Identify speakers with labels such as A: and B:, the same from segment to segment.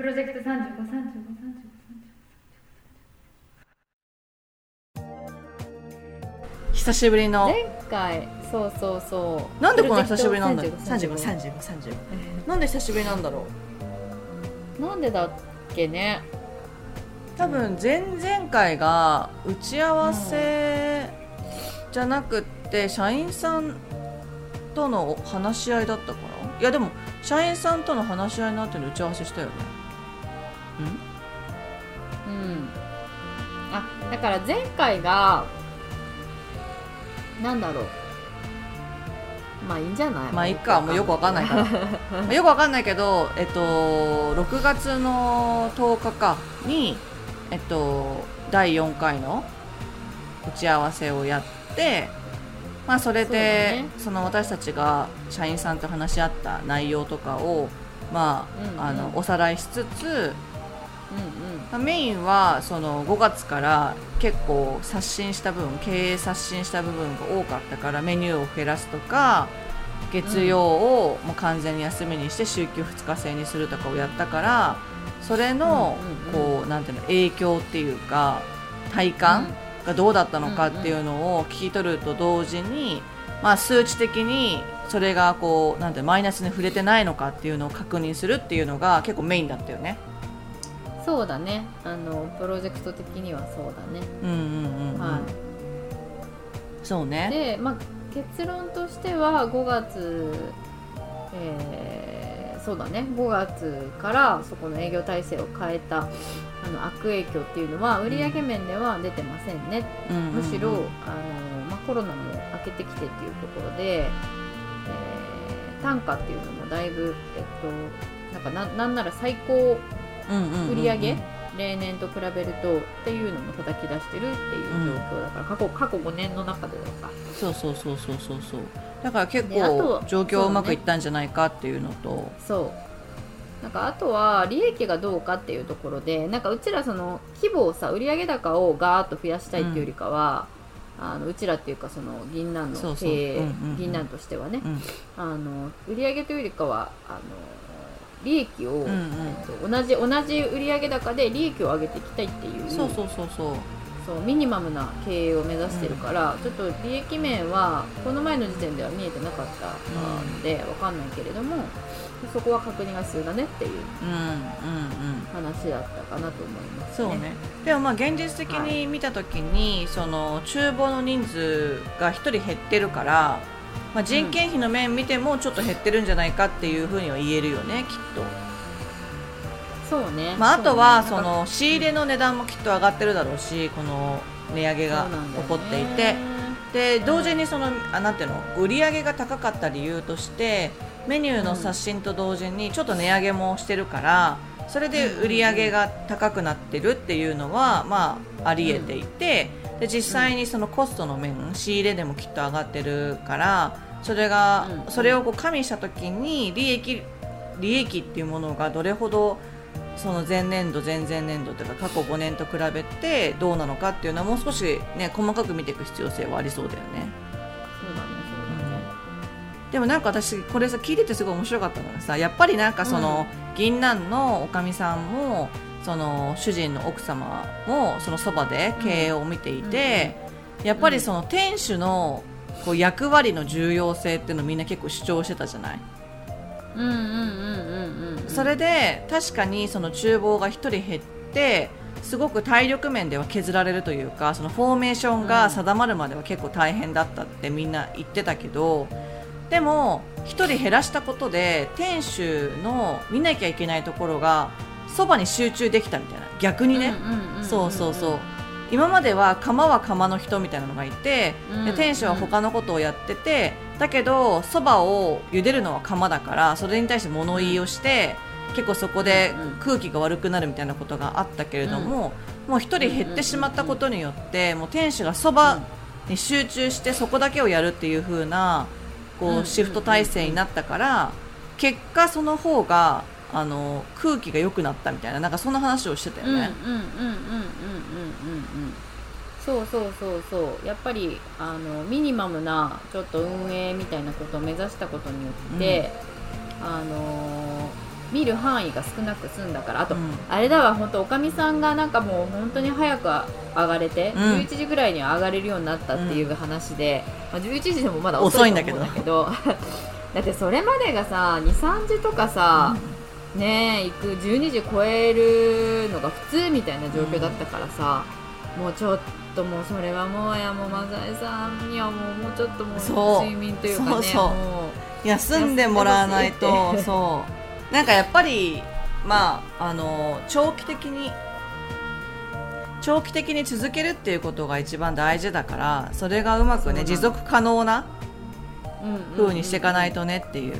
A: プロジェクト353535
B: 久しぶりの。
A: 前回そうそうそう。
B: なんでこんな久しぶりなんだろう
A: 35
B: 3535なんで久しぶりなんだろう。
A: なんでだっけね。
B: 多分前々回が打ち合わせじゃなくって社員さんとの話し合いだったから。いやでも社員さんとの話し合いの後に打ち合わせしたよね
A: うん。あだから前回がなんだろう。まあいいんじゃない？
B: まあいいか。もうよくわかんないから。まあよくわかんないけどえっと6月の10日かにえっと第4回の打ち合わせをやってまあそれでそ,、
A: そ
B: の私たちが社員さんと話し合った内容とかをまあ,、
A: うんうん。
B: あのおさらいしつつ、
A: うんうん
B: まあメインはその5月から結構刷新した部分経営刷新した部分が多かったからメニューを減らすとか月曜をもう完全に休みにして週休2日制にするとかをやったからそれのこうなんていうの影響っていうか体感がどうだったのかっていうのを聞き取ると同時に、まあ、数値的にそれがこうなんていうのマイナスに触れてないのかっていうのを確認するっていうのが結構メインだったよね。
A: そうだね。あのプロジェクト的にはそうだね、
B: うんうんうんうん。
A: は
B: そうね。
A: いで、まあ、結論としては5月、えーそうだね。5月からそこの営業体制を変えたあの悪影響っていうのは売上面では出てませんね、
B: うん。うんうん
A: むしろあの、まあ、コロナも明けてきてっていうところで、えー単価っていうのもだいぶ、えっと、なんかななんなら最高
B: うんうんうんうん。
A: 売上、例年と比べるとっていうのも叩き出してるっていう状況だから、過去過去5年の中でだか
B: そうそうそうそうそうそう。だから結構状況うまくいったんじゃないかっていうのと。
A: そう。なんかあとは利益がどうかっていうところでなんかうちらその規模をさ売上高をガーッと増やしたいっていうよりかは、あのうちらっていうかその銀杏の経営
B: うんうんうん
A: 銀杏としてはね、
B: うん
A: あの売上というよりかはあの利益を、
B: うんうん。
A: えっと同じ同じ売上高で利益を上げていきたいっていう
B: そうそうそうそう。
A: そうミニマムな経営を目指してるから、ちょっと利益面はこの前の時点では見えてなかったのでわかんないけれどもそこは確認が必要だねっていう
B: うんうんうん。
A: 話だったかなと思います、
B: そうね。でもまあ現実的に見た時に、その厨房の人数が1人減ってるから、まあ、人件費の面見てもちょっと減ってるんじゃないかっていうふうには言えるよねきっと、
A: そうね、
B: まあ、あとは
A: そ
B: の仕入れの値段もきっと上がってるだろうしこの値上げが起こっていて。で同時にそのあなんていうの？売り上げが高かった理由としてメニューの刷新と同時にちょっと値上げもしてるからそれで売り上げが高くなってるっていうのは、まあ、あり得ていてで実際にそのコストの面仕入れでもきっと上がってるからそれが
A: うん
B: それをこう加味した時に利益利益っていうものがどれほどその前年度、前々年度というか過去5年と比べてどうなのかっていうのはもう少し、ね、細かく見ていく必要性はありそうだよね。
A: そうだねそうだね、
B: でもなんか私これさ聞いててすごい面白かったのがさやっぱりなんかその、銀杏のおかみさんもその主人の奥様もそのそばで経営を見ていて、やっぱりその店主のこう役割の重要性っていうのをみんな結構主張してたじゃない？
A: うんうんうんうんうんうん。
B: それで確かにその厨房が1人減ってすごく体力面では削られるというかそのフォーメーションが定まるまでは結構大変だったってみんな言ってたけどでも1人減らしたことで店主の見なきゃいけないところがそばに集中できたみたいな。逆にね、そうそうそう。今までは釜は釜の人みたいなのがいて、
A: うん。
B: で店主は他のことをやってて、だけどそばを茹でるのは釜だからそれに対して物言いをして、結構そこで空気が悪くなるみたいなことがあったけれども、もう一人減ってしまったことによって、もう店主がそばに集中してそこだけをやるっていう風なこ
A: うん
B: うシフト体制になったから、結果その方があの空気が良くなったみたいななんかそんな話をしてたよ
A: うんうんうん
B: ね。
A: うんうんうんうんうんうん。そうそうそうそう。やっぱりあのミニマムなちょっと運営みたいなことを目指したことによって、あの見る範囲が少なく済んだからあと、
B: うん。
A: あれだわ本当おかみさんがなんかもう本当に早く上がれて、
B: うん。
A: 11時ぐらいには上がれるようになったっていう話で、まあ、11時でもまだ遅
B: 遅いんだけど
A: うんだけどだってそれまでがさ23時とかさ、ねえ行く12時超えるのが普通みたいな状況だったからさ、もうちょっともうそれはもうやもうマザエさんにはもうもうちょっとも
B: そう。
A: う睡眠というかね
B: そう休んでもらわないとそう。なんかやっぱりまああの長期的に長期的に続けるっていうことが一番大事だからそれがうまくね持続可能な
A: う、うんうんうん。
B: 風にしていかないとねっていう、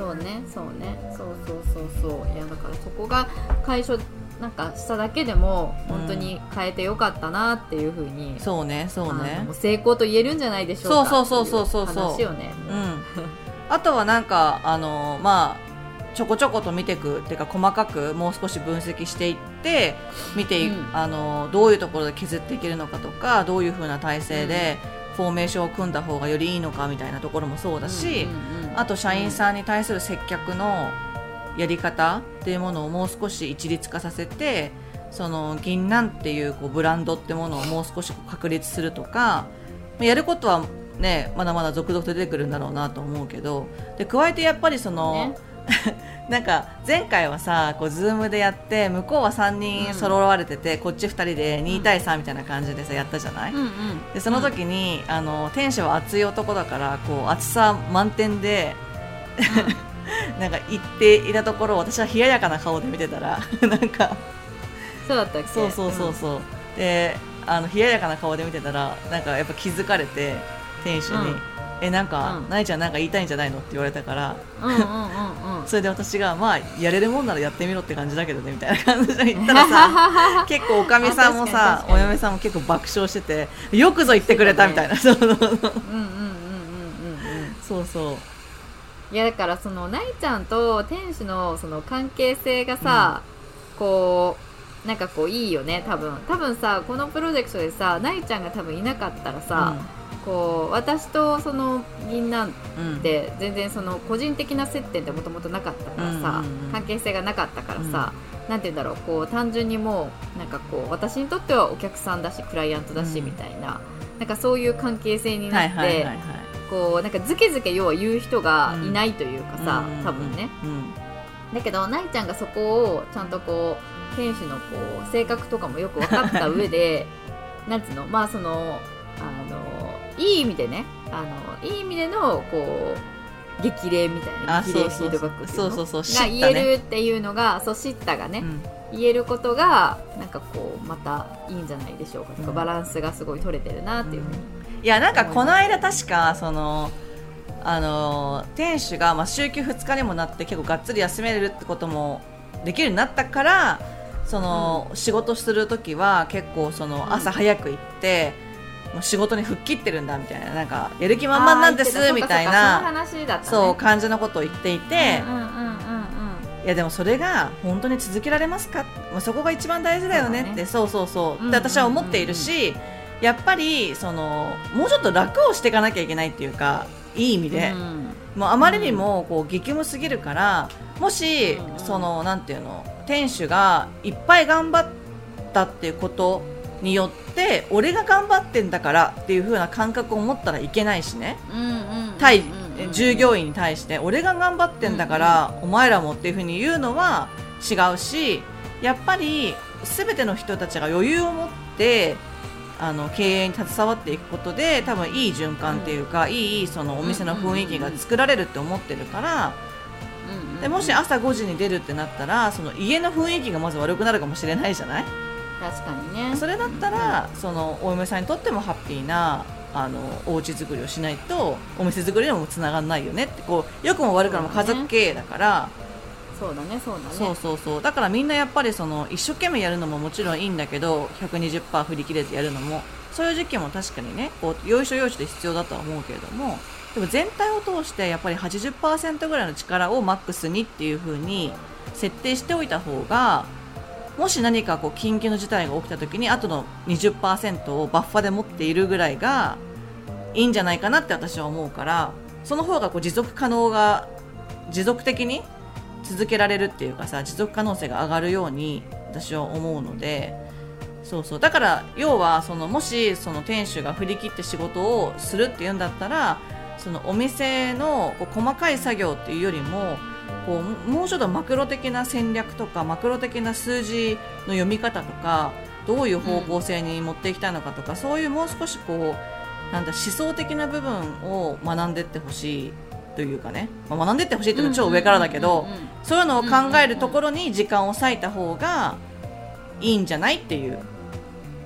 A: そうねそうね。そうそうそうそう。いやだからそこが解消なんかしただけでも本当に変えてよかったなっていうふうに、
B: そうねそうね。
A: 成功と言えるんじゃないでしょうか。
B: そうそうそうそうそう
A: よね
B: う。ん。あとはなんかあのまあちょこちょこと見ていくっていうか細かくもう少し分析していって見てい、
A: うん。
B: あのどういうところで削っていけるのかとかどういう風な体制でフォーメーションを組んだ方がよりいいのかみたいなところもそうだし、
A: うんうんうん
B: あと社員さんに対する接客のやり方っていうものをもう少し一律化させてその銀杏っていうこうブランドってものをもう少し確立するとかやることはねまだまだ続々と出てくるんだろうなと思うけどで加えてやっぱりその、
A: ね。
B: なんか前回はさこうズームでやって向こうは3人揃われてて、こっち2人で2対3みたいな感じでさやったじゃない、
A: うんうん。
B: でその時に、あの天使は熱い男だからこう熱さ満点で なんか言っていたところを私は冷ややかな顔で見てたら なんか
A: そうだったっけ？
B: そうそうそうそう、であの冷ややかな顔で見てたらなんかやっぱ気づかれて天使に、
A: うん
B: えなんか、
A: うん。
B: なえちゃんなんか言いたいんじゃないの？って言われたから。
A: うんうんうんうん。
B: それで私がまあやれるもんならやってみろって感じだけどねみたいな感じで言ったらさ 結構おかみさんも
A: あ
B: さお嫁さんも結構爆笑しててよくぞ言ってくれたみたいな。そうそうそう。
A: いやだからそのないちゃんと天使のその関係性がさ、こうなんかこういいよね多分。多分さこのプロジェクトでさないちゃんが多分いなかったらさ、こう私とその銀杏
B: うんうん。
A: って全然その個人的な接点ってもともとなかったからさ、
B: うんうんうん。
A: 関係性がなかったからさ、なんて言うんだろうこう単純にもうなんかこう私にとってはお客さんだしクライアントだし、
B: うん。
A: みたいななんかそういう関係性にな
B: は
A: って、こうなんかズケズケ要は言う人がいないというかさ、
B: うん
A: 多分ね。
B: うん。
A: だけどないちゃんがそこをちゃんとこう天使のこう性格とかもよく分かった上で なんつうのまあそのいい意味でねあのいい意味でのこう激励みたいな
B: あ
A: 激励
B: そうそう。
A: フィードバック
B: そうそうそう。
A: が言えるっていうのがそう知ったがね、
B: うん。
A: 言えることがなんかこうまたいいんじゃないでしょうか。とか、
B: うん。
A: バランスがすごい取れてるなっていうふうに、
B: いやなんかこの間確かそのあの店主がまあ週休2日にもなって結構がっつり休めるってこともできるようになったからその、仕事する時は結構その朝早く行って、もう仕事に吹っ切ってるんだみたいななんかやる気満々なんですみたいなそう感じのことを言っていて、いやでもそれが本当に続けられますか、まあ、そこが一番大事だよねって。そう,、そうそうって私は思っているし、やっぱりそのもうちょっと楽をしていかなきゃいけないっていうかいい意味で、
A: うん
B: もうあまりにもこう激務すぎるからもし、
A: うん。
B: そのなんていうの店主がいっぱい頑張ったっていうことによって俺が頑張ってんだからっていう風な感覚を持ったらいけないしね。対従業員に対して俺が頑張ってんだからお前らもっていう風に言うのは違うしやっぱり全ての人たちが余裕を持ってあの経営に携わっていくことで多分いい循環っていうか、いいそのお店の雰囲気が作られるって思ってるから、でもし朝5時に出るってなったらその家の雰囲気がまず悪くなるかもしれないじゃない？
A: 確かにね。
B: それだったら、そのお嫁さんにとってもハッピーなあのお家作りをしないとお店作りにもつながらないよねってこう良くも悪くも家族経営だから。
A: そうだねそうだね。
B: そうそうそう。だからみんなやっぱりその一生懸命やるのももちろんいいんだけど120%振り切れてやるのもそういう時期も確かにねこう要所要所で必要だとは思うけれどもでも全体を通してやっぱり80%ぐらいの力をマックスにっていう風に設定しておいた方がもし何かこう緊急の事態が起きた時にあとの20%をバッファで持っているぐらいがいいんじゃないかなって私は思うからその方がこう持続可能が持続的に続けられるっていうかさ持続可能性が上がるように私は思うのでそうそう。だから要はそのもしその店主が振り切って仕事をするっていうんだったらそのお店のこう細かい作業っていうよりもこうもうちょっとマクロ的な戦略とかマクロ的な数字の読み方とかどういう方向性に持っていきたいのかとか、そういうもう少しこうなんだ思想的な部分を学んでいってほしいというかね、まあ、学んでいってほしいっていうのは超上からだけどそういうのを考えるところに時間を割いた方がいいんじゃないっていう。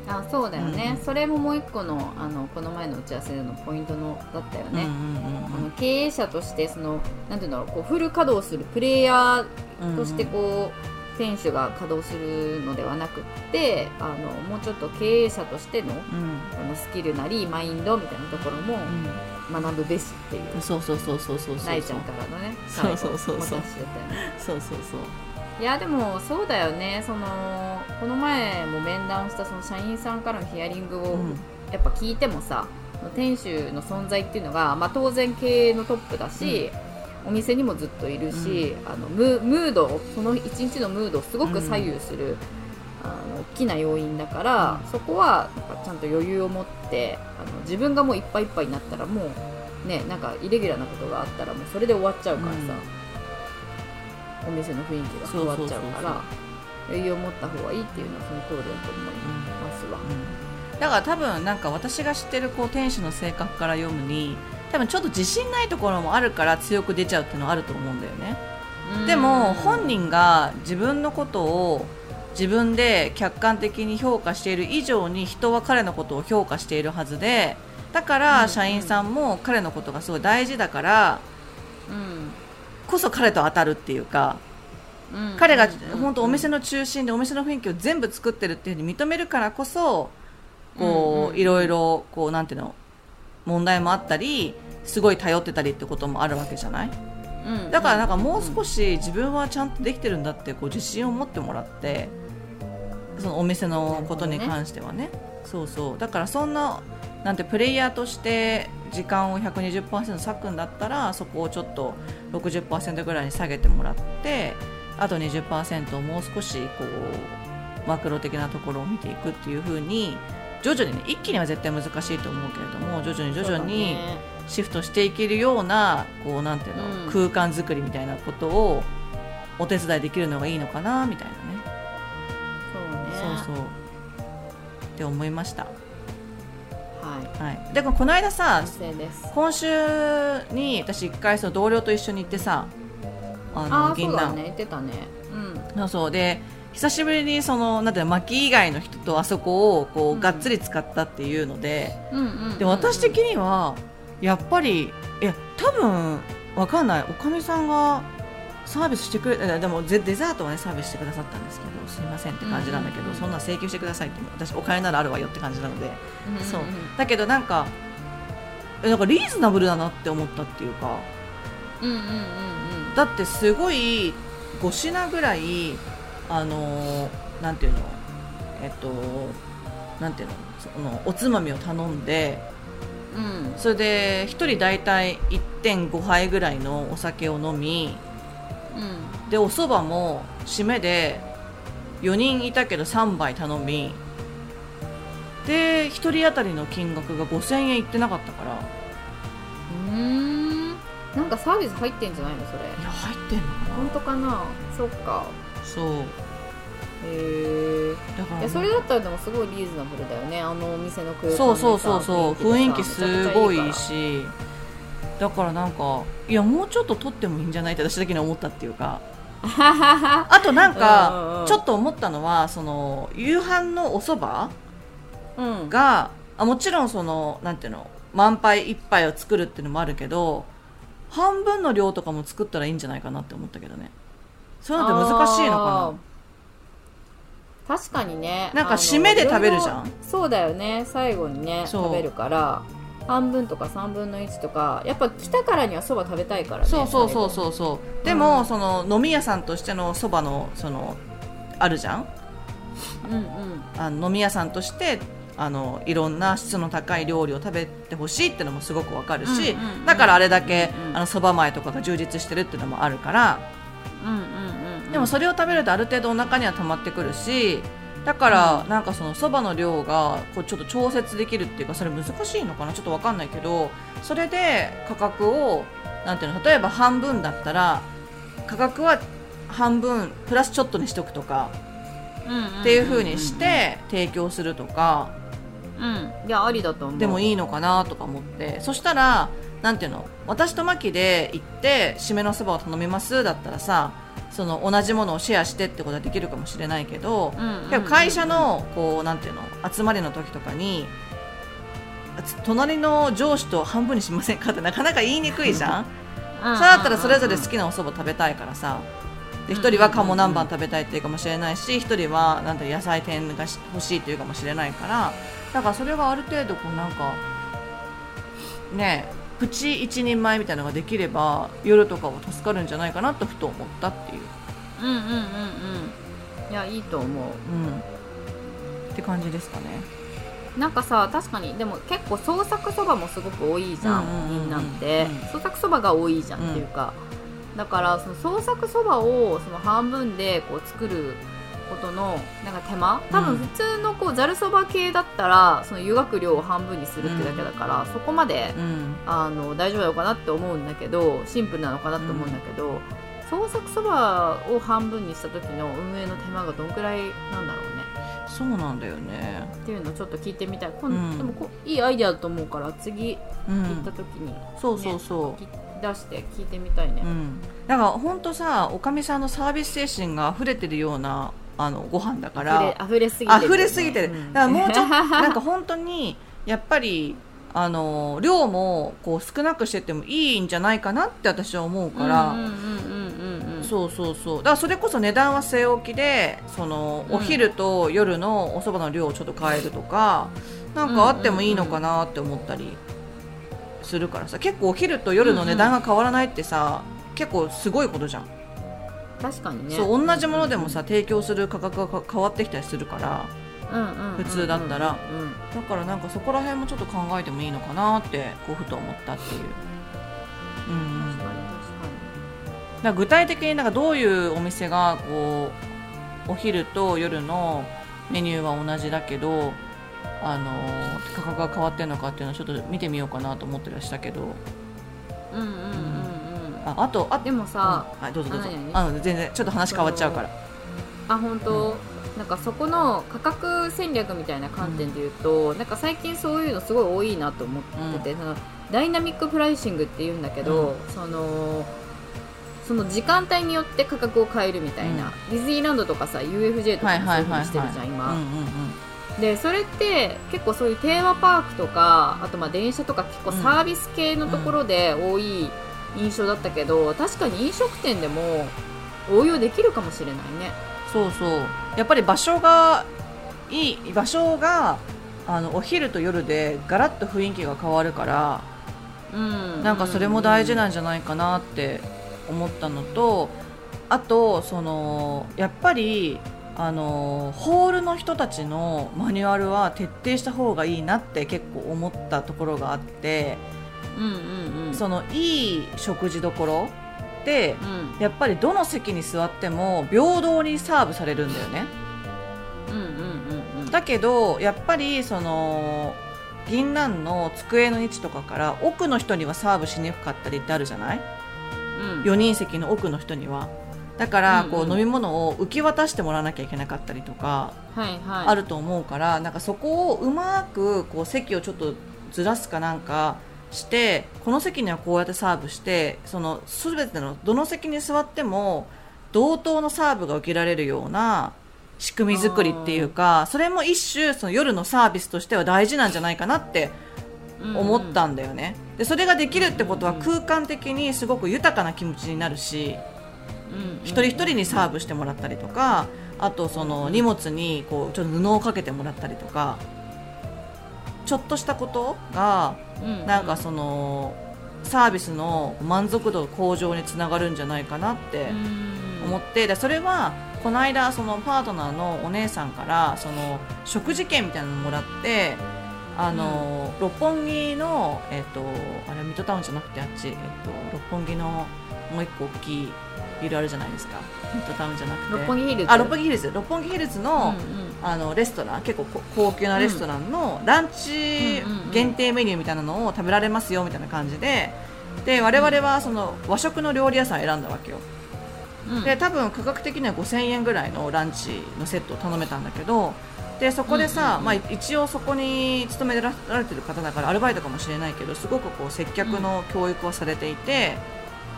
A: あそうだよね、
B: うん。
A: それももう一個のあのこの前の打ち合わせでのポイントのだったよね、
B: うんうん
A: あの経営者としてそのなんていうんだろうこうフル稼働するプレイヤ
B: うんうん
A: ーとしてこう、店主が稼働するのではなくってあのもうちょっと経営者としての
B: うん。
A: あのスキルなりマインドみたいなところも学ぶべしっていう。
B: うんそうそうそうそうそうそう。
A: ないちゃんからのね
B: そうそうそうそう。
A: 最後お達しだったよね。
B: そうそうそう
A: いやでもそうだよね。そのこの前も面談したその社員さんからのヒアリングを
B: うん。
A: やっぱ聞いてもさ店主の存在っていうのが、まあ、当然経営のトップだし、お店にもずっといるし、あのムムードその一日のムードをすごく左右する、あの大きな要因だから、そこはなんかちゃんと余裕を持ってあの自分がもういっぱいいっぱいになったらもうねなんかイレギュラーなことがあったらもうそれで終わっちゃうからさ、お店の雰囲気が変わっちゃうから余裕を持った方がいいっていうのはその通りだと思いますわ。
B: だから多分なんか私が知ってるこう店主の性格から読むに多分ちょっと自信ないところもあるから強く出ちゃうっていうのはあると思うんだよね。でも本人が自分のことを自分で客観的に評価している以上に人は彼のことを評価しているはずでだか
A: うん。
B: ら社員さんも彼のことがすごい大事だから
A: うん
B: こそ彼と当たるっていうか
A: うん。
B: 彼が
A: うん。
B: 本当お店の中心でお店の雰囲気を全部作ってるっていうふうに認めるからこそこ
A: う
B: いろいろこうなんていうの問題もあったりすごい頼ってたりってこともあるわけじゃない？
A: うん
B: だからなんかもう少し自分はちゃんとできてるんだってこう自信を持ってもらってそのお店のことに関してはね。そうそう。だからそんななんてプレイヤーとして時間を120%割くんだったらそこをちょっと60%ぐらいに下げてもらってあと20%をもう少しこうマクロ的なところを見ていくっていう風に徐々にね一気には絶対難しいと思うけれども徐々に徐々にシフトしていけるようなこうなんていうの、
A: うん。
B: 空間作りみたいなことをお手伝いできるのがいいのかなみたいなね。
A: そうね。
B: そうそう。って思いました、
A: はい。
B: はい、でもこの間さ今週に私一回その同僚と一緒に行ってさあ
A: あ
B: の銀杏。
A: ね。言ってたね。うん。
B: そうで久しぶりにそのなんてい薪以外の人とあそこをこう、
A: うん。
B: がっつり使ったっていうのでで私的にはやっぱりいや多分わかんない。おかみさんがサービスしてくれえでもデデザートはねサービスしてくださったんですけどすいませんって感じなんだけど、
A: うんうんうん。
B: そんな請求してくださいって私お金ならあるわよって感じなので
A: うんうんうん。
B: そう。だけどなんかえなんかリーズナブルだなって思ったっていうか
A: うんうんうん
B: だってすごい5品ぐらいあのーなんていうのえっとなんていうのそのおつまみを頼んで
A: うん。うん
B: それで1人大体1.5杯ぐらいのお酒を飲み
A: うん。
B: でお蕎麦も締めで4人いたけど3杯頼み。で1人当たりの金額が5000円いってなかったから。いう
A: ーん。なんかサービス入ってんじゃないのそれ？
B: や入ってんのか
A: 本当かな？そっか。
B: なそう。
A: へえ
B: だから
A: それだったらでもすごいリーズナブルだよね。あのお店の空間
B: そうそうそうそう。雰囲気すごいいい
A: し。
B: しだからなんかいやもうちょっと撮ってもいいんじゃないって私だけに思ったっていうか。あとなんかちょっと思ったのはその夕飯のお蕎麦
A: うん。
B: があもちろんそのなんていうの満杯一杯を作るっていうのもあるけど半分の量とかも作ったらいいんじゃないかなって思ったけどね。そういうのって難しいのか
A: な？確かにね。
B: なんか締めで食べるじゃん。
A: そうだよね。最後にね食べるから半分とか3分の1とかやっぱ来たからにはそば食べたいからね
B: そうそうそう
A: う
B: そうそう。でも、その飲み屋さんとしてのそばのそのあるじゃん？
A: うんうん。
B: あの飲み屋さんとしてあのいろんな質の高い料理を食べてほしいってのもすごくわかるし、
A: うんうんうん
B: だからあれだけ
A: うんうん
B: あのそば前とかが充実してるっていうのもあるから。
A: ううんうんうん。
B: でもそれを食べるとある程度お腹には溜まってくるしだからなんかそのそばの量がこうちょっと調節できるっていうかそれ難しいのかな？ちょっとわかんないけどそれで価格をなんていうの？例えば半分だったら価格は半分プラスちょっとにしとくとかっていう風にして提供するとか。
A: うん。いやありだと思う。
B: でもいいのかなとか思って。そしたらなんていうの？私とマキで行って締めのそばを頼みますだったらさその同じものをシェアしてってことはできるかもしれないけど、
A: うんうん
B: 会社のこうなんていうの集まりの時とかにつ隣の上司と半分にしませんかってなかなか言いにくいじゃん。
A: うん。
B: それだったらそれぞれ好きなお蕎麦食べたいからさ。で1人は鴨南蛮食べたいっていうかもしれないし1人はなんて野菜天がし欲しいっていうかもしれないから。だからそれがある程度こうなんかねプチ一人前みたいなのができれば夜とかは助かるんじゃないかなとふと思ったっていう、
A: うんうんうんうん。いやいいと思う。
B: うん、って感じですかね。
A: なんかさ確かにでも結構創作そばもすごく多いじゃん,、
B: うんうんうんうん。
A: みんなって、
B: うん。
A: 創作そばが多いじゃんっていうか、だからその創作そばをその半分でこう作ることのなんか手間？多分
B: うん
A: 普通のこうざるそば系だったらその湯がく量を半分にするってだけだから、そこまで
B: うん。
A: あの大丈夫なのかなって思うんだけどシンプルなのかなって思うんだけど、創作そばを半分にした時の運営の手間がどんくらいなんだろうね。
B: そうなんだよね。
A: っていうのをちょっと聞いてみたい。
B: うん。
A: でもこいいアイデアだと思うから次
B: うん。
A: 行った、時に
B: そうそうそう。
A: 出して聞いてみたいね、
B: うん、だから本当さおかみさんのサービス精神が溢れてるようなあのご飯だから。
A: 溢れ溢れすぎてる。よね、
B: 溢れすぎてる、
A: うん。
B: だからもうちょっと なんか本当にやっぱりあの量もこう少なくしてってもいいんじゃないかなって私は思うから、そうそうそう。だからそれこそ値段は据え置きでその
A: うん。
B: お昼と夜のお蕎麦の量をちょっと変えるとか、なんかあってもいいのかなって思ったりするからさ。結構お昼と夜の値段が変わらないってさ、結構すごいことじゃん、
A: 確かにね。
B: そう同じものでもさ提供する価格がか変わってきたりするから普通だったら。だからなんかそこら辺もちょっと考えてもいいのかなってこうふと思ったっていう。うんうん。
A: 確かに
B: だ具体的になんかどういうお店がこうお昼と夜のメニューは同じだけどあの価格が変わってるのかっていうのをちょっと見てみようかなと思ってらしたけど。
A: うんうん。うん
B: ああとあ
A: でもさ、
B: うん。はいどうぞどうぞ。あの全然ちょっと話変わっちゃうから。
A: あ本当、なんかそこの価格戦略みたいな観点で言うと、なんか最近そういうのすごい多いなと思ってて、そのダイナミックプライシングって言うんだけど、そのその時間帯によって価格を変えるみたいな、ディズニーランドとかさ UFJ とかもそういうふうにしてるじゃん今、
B: うんうんうん。
A: でそれって結構そういうテーマパークとかあとまあ電車とか結構サービス系のところで多い印象だったけど、確かに飲食店でも応用できるかもしれないね。
B: そうそう。やっぱり場所がいい場所があのお昼と夜でガラッと雰囲気が変わるから
A: うん。
B: なんかそれも大事なんじゃないかなって思ったのとあとそのやっぱりあのホールの人たちのマニュアルは徹底した方がいいなって結構思ったところがあって
A: うんうんうん。
B: そのいい食事どころで
A: うん。
B: やっぱりどの席に座っても平等にサーブされるんだよね。
A: うんうんうんうん。
B: だけどやっぱりその銀杏の机の位置とかから奥の人にはサーブしにくかったりってあるじゃない？
A: うん。
B: 4人席の奥の人には。だからこ
A: う
B: 飲み物を受け渡してもらわなきゃいけなかったりとかあると思うからなんかそこをうまくこう席をちょっとずらすかなんかしてこの席にはこうやってサーブしてその全てのどの席に座っても同等のサーブが受けられるような仕組み作りっていうかそれも一種その夜のサービスとしては大事なんじゃないかなって思ったんだよね。でそれができるってことは空間的にすごく豊かな気持ちになるし一人一人にサーブしてもらったりとかあとその荷物にこうちょっと布をかけてもらったりとかちょっとしたことがなんかそのサービスの満足度向上につながるんじゃないかなって思ってでそれはこの間そのパートナーのお姉さんからその食事券みたいなのもらってあの、六本木の、えっとあれミッドタウンじゃなくてあっち、えっと、六本木のもう一個大きいビルあるじゃないですか。ミッドタウンじゃなくて。
A: 六本木ヒルズ？
B: あ六本木ヒルズ。六本木ヒルズの,、
A: うんうん
B: あのレストラン結構こ高級なレストランのランチ限定メニューみたいなのを食べられますよみたいな感じでで我々はその和食の料理屋さんを選んだわけよ。
A: うん。
B: で多分価格的には5000円ぐらいのランチのセットを頼めたんだけどでそこでさ、まあ、一応そこに勤められてる方だからアルバイトかもしれないけどすごくこう接客の教育をされていて、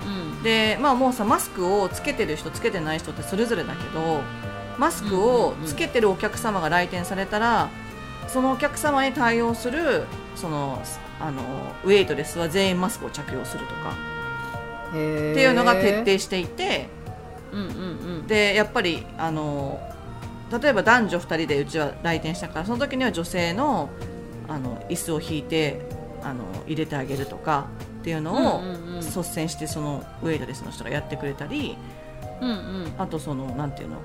A: うん。
B: でまあもうさマスクをつけてる人つけてない人ってそれぞれだけどマスクをつけてるお客様が来店されたらそのお客様に対応するそのあのウェイトレスは全員マスクを着用するとか。っていうのが徹底していて
A: うんうんうん。
B: でやっぱりあの例えば男女2人でうちは来店したからその時には女性のあの椅子を引いてあの入れてあげるとかっていうのを率先してそのウェイトレスの人がやってくれたり
A: うんうん。
B: あとそのなんていうの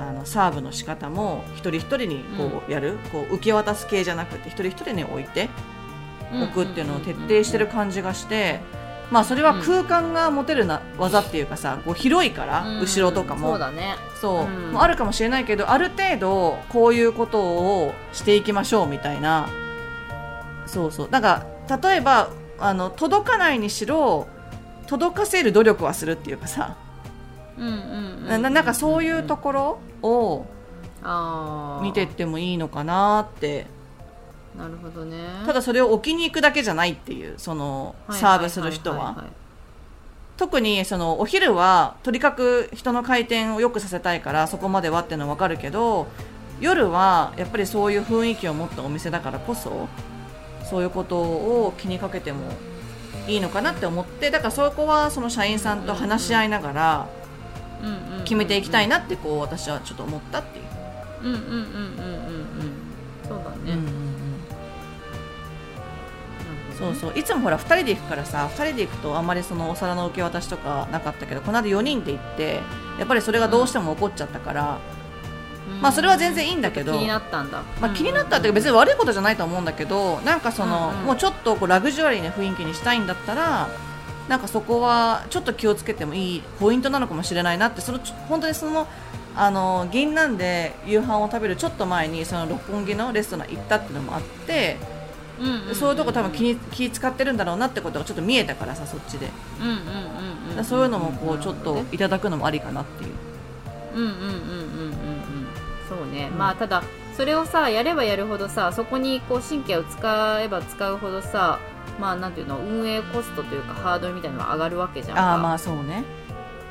B: あのサーブの仕方も一人一人にこうやる、こう受け渡す系じゃなくて一人一人に置いて置くっていうのを徹底してる感じがして、まあそれは空間が持てるな技っていうかさこう広いから、
A: うん。
B: 後ろとかも。
A: そうだね。
B: そう、あるかもしれないけどある程度こういうことをしていきましょうみたいな。そうそう。なんか例えばあの届かないにしろ届かせる努力はするっていうかさ、
A: うんうん
B: ななんかそういうところを見てってもいいのかなって。
A: なるほどね。
B: ただそれを置きに行くだけじゃないっていうそのサーブする人は。特にそのお昼はとにかく人の回転を良くさせたいからそこまではってのは分かるけど夜はやっぱりそういう雰囲気を持ったお店だからこそそういうことを気にかけてもいいのかなって思ってだからそこはその社員さんと話し合いながら決めていきたい
A: な
B: なってこう私はちょっと思ったっていう。
A: うんうんうんうんうんうん。そうだね、
B: そうそう。いつもほら2人で行くからさ2人で行くとあんまりそのお皿の受け渡しとかなかったけどこの間4人で行ってやっぱりそれがどうしても起こっちゃったから、
A: うん。
B: まあそれは全然いいんだけど
A: 気になったんだ、
B: まあ、気になったって別に悪いことじゃないと思うんだけどなんかその、
A: うんうん。
B: もうちょっとこうラグジュアリーな雰囲気にしたいんだったらなんかそこはちょっと気をつけてもいいポイントなのかもしれないなってそのちょ本当にそのあの銀杏で夕飯を食べるちょっと前にその六本木のレストラン行ったっていうのもあって、
A: うん
B: そういうとこ多分気に気使ってるんだろうなってことがちょっと見えたからさそっちで、
A: うんうんうんうん
B: だからそういうのもこうちょっといただくのもありかなっていう。
A: うんうんうんうんうんうん。そうね、
B: うん。
A: まあただそれをさやればやるほどさそこにこう神経を使えば使うほどさまあなんていうの運営コストというかハードルみたいなのが上がるわけじゃんか。
B: ああまあそうね。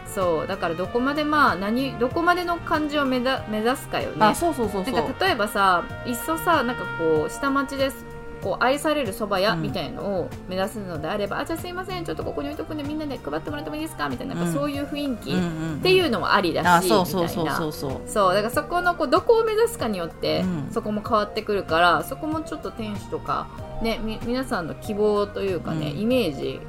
A: そう。だからどこまでまあ何どこまでの感じを目指目指すかよね。
B: あそうそうそうそう。
A: なんか例えばさいっそさなんかこう下町ですこう愛されるそば屋
B: うん。
A: みたいのを目指すのであれば、あじゃあすいませんちょっとここに置いとくんでみんなで配ってもらってもいいですかみたいななんかそういう雰囲気っ
B: うんうん。
A: ていうのもありだし、
B: うそうそう。
A: みたいな。
B: そう
A: だからそこのこうどこを目指すかによって、
B: うん。
A: そこも変わってくるからそこもちょっと店主とか、ね、み皆さんの希望というかね、
B: うん。
A: イメージ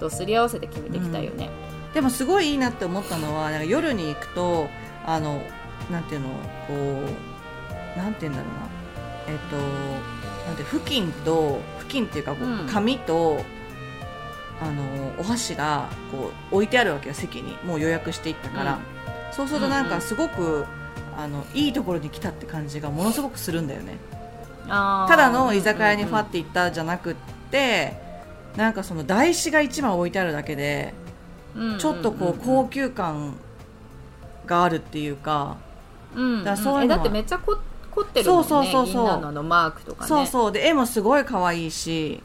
A: とすり合わせて決めていきたいよね。
B: でもすごいいいなって思ったのはなんか夜に行くとあのなんていうのこうなんていうんだろうな。えっとなんて布巾と布巾っていうかこう、
A: うん。
B: 紙とあのお箸がこう置いてあるわけよ席に。もう予約していったから、
A: うん。
B: そうするとなん
A: うんうん。
B: かすごく、あのいいところに来たって感じがものすごくするんだよね。
A: あー。
B: ただの居酒屋にファって行ったじゃなくって、なんかその台紙が一枚置いてあるだけで
A: うん
B: ちょっとこう高級感があるっていうか、
A: うん。
B: だからそういうのは
A: えだってめっちゃこ凝ってるもんね
B: そうそうそうそう。
A: のマークとかね。
B: そうそう。で絵もすごい可愛いし。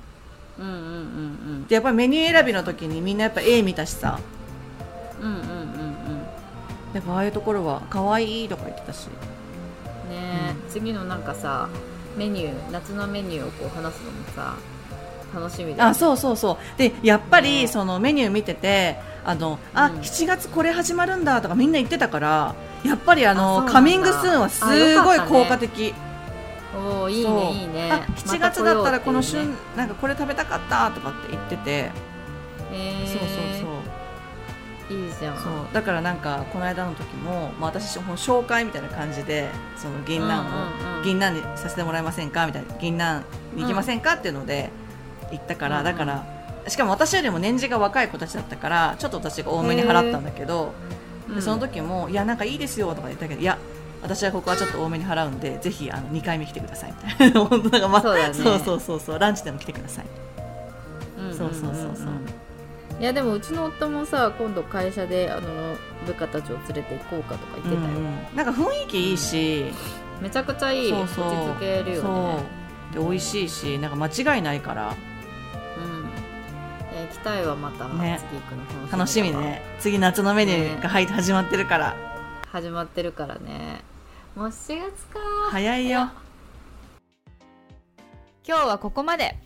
A: うんうんうん
B: でやっぱりメニュー選びの時にみんなやっぱ絵見たしさ。
A: うんうんうんうん。うん
B: やっぱああいうところは可愛いとか言ってたし。
A: ねえ、次のなんかさメニュー夏のメニューをこう話すのもさ楽しみだよ
B: あそうそうそう。でやっぱり
A: ね
B: そのメニュー見ててあのあ、
A: うん。
B: 7月これ始まるんだとかみんな言ってたからやっぱりあのカミングスーンはすごい効果的。
A: おおいいねいいね。
B: あ7月だったらこの旬、なんかこれ食べたかったとかって言ってて、
A: えー。
B: そうそうそう
A: いいじゃん。
B: そう。だからなんかこの間の時も、まあ、私もう紹介みたいな感じでその銀杏を、銀杏にさせてもらえませんかみたいな銀杏に行きませんか、っていうので行ったから、だからしかも私よりも年次が若い子たちだったからちょっと私が多めに払ったんだけど、でその時も「いやなんかいいですよ」とか言ったけど「いや私はここはちょっと多めに払うんでぜひあの2回目来てください」みたいな。本当なんか、まあ、
A: そうだね。
B: そうそうそうそうランチでも来てください。
A: うん
B: そうそうそうそう。
A: いやでもうちの夫もさ今度会社であの部下たちを連れて行こうかとか言ってたよ、
B: うんうん。なんか雰囲気いいし、
A: めちゃくちゃいい。
B: そうそう。
A: 落ち着けるよね。
B: で美味しいしなんか間違いないから
A: 行きたいわまた、
B: ね。
A: 次行くの楽
B: 楽しみね。次夏のメニューが入って始まってるから。
A: 始まってるからね。もう4月か。
B: 早いよ。
A: 今日はここまで。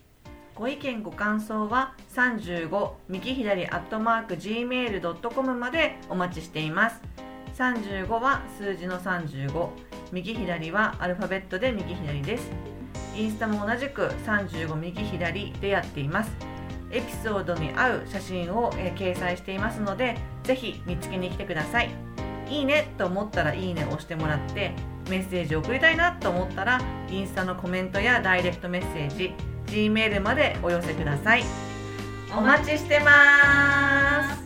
B: ご意見ご感想は35右左アットマーク gmail.com までお待ちしています。35は数字の35右左はアルファベットで右左です。インスタも同じく35右左でやっていますエピソードに合う写真を、えー掲載していますのでぜひ見つけに来てください。いいねと思ったらいいねを押してもらってメッセージを送りたいなと思ったらインスタのコメントやダイレクトメッセージ G メールまでお寄せください。お待ちしてます。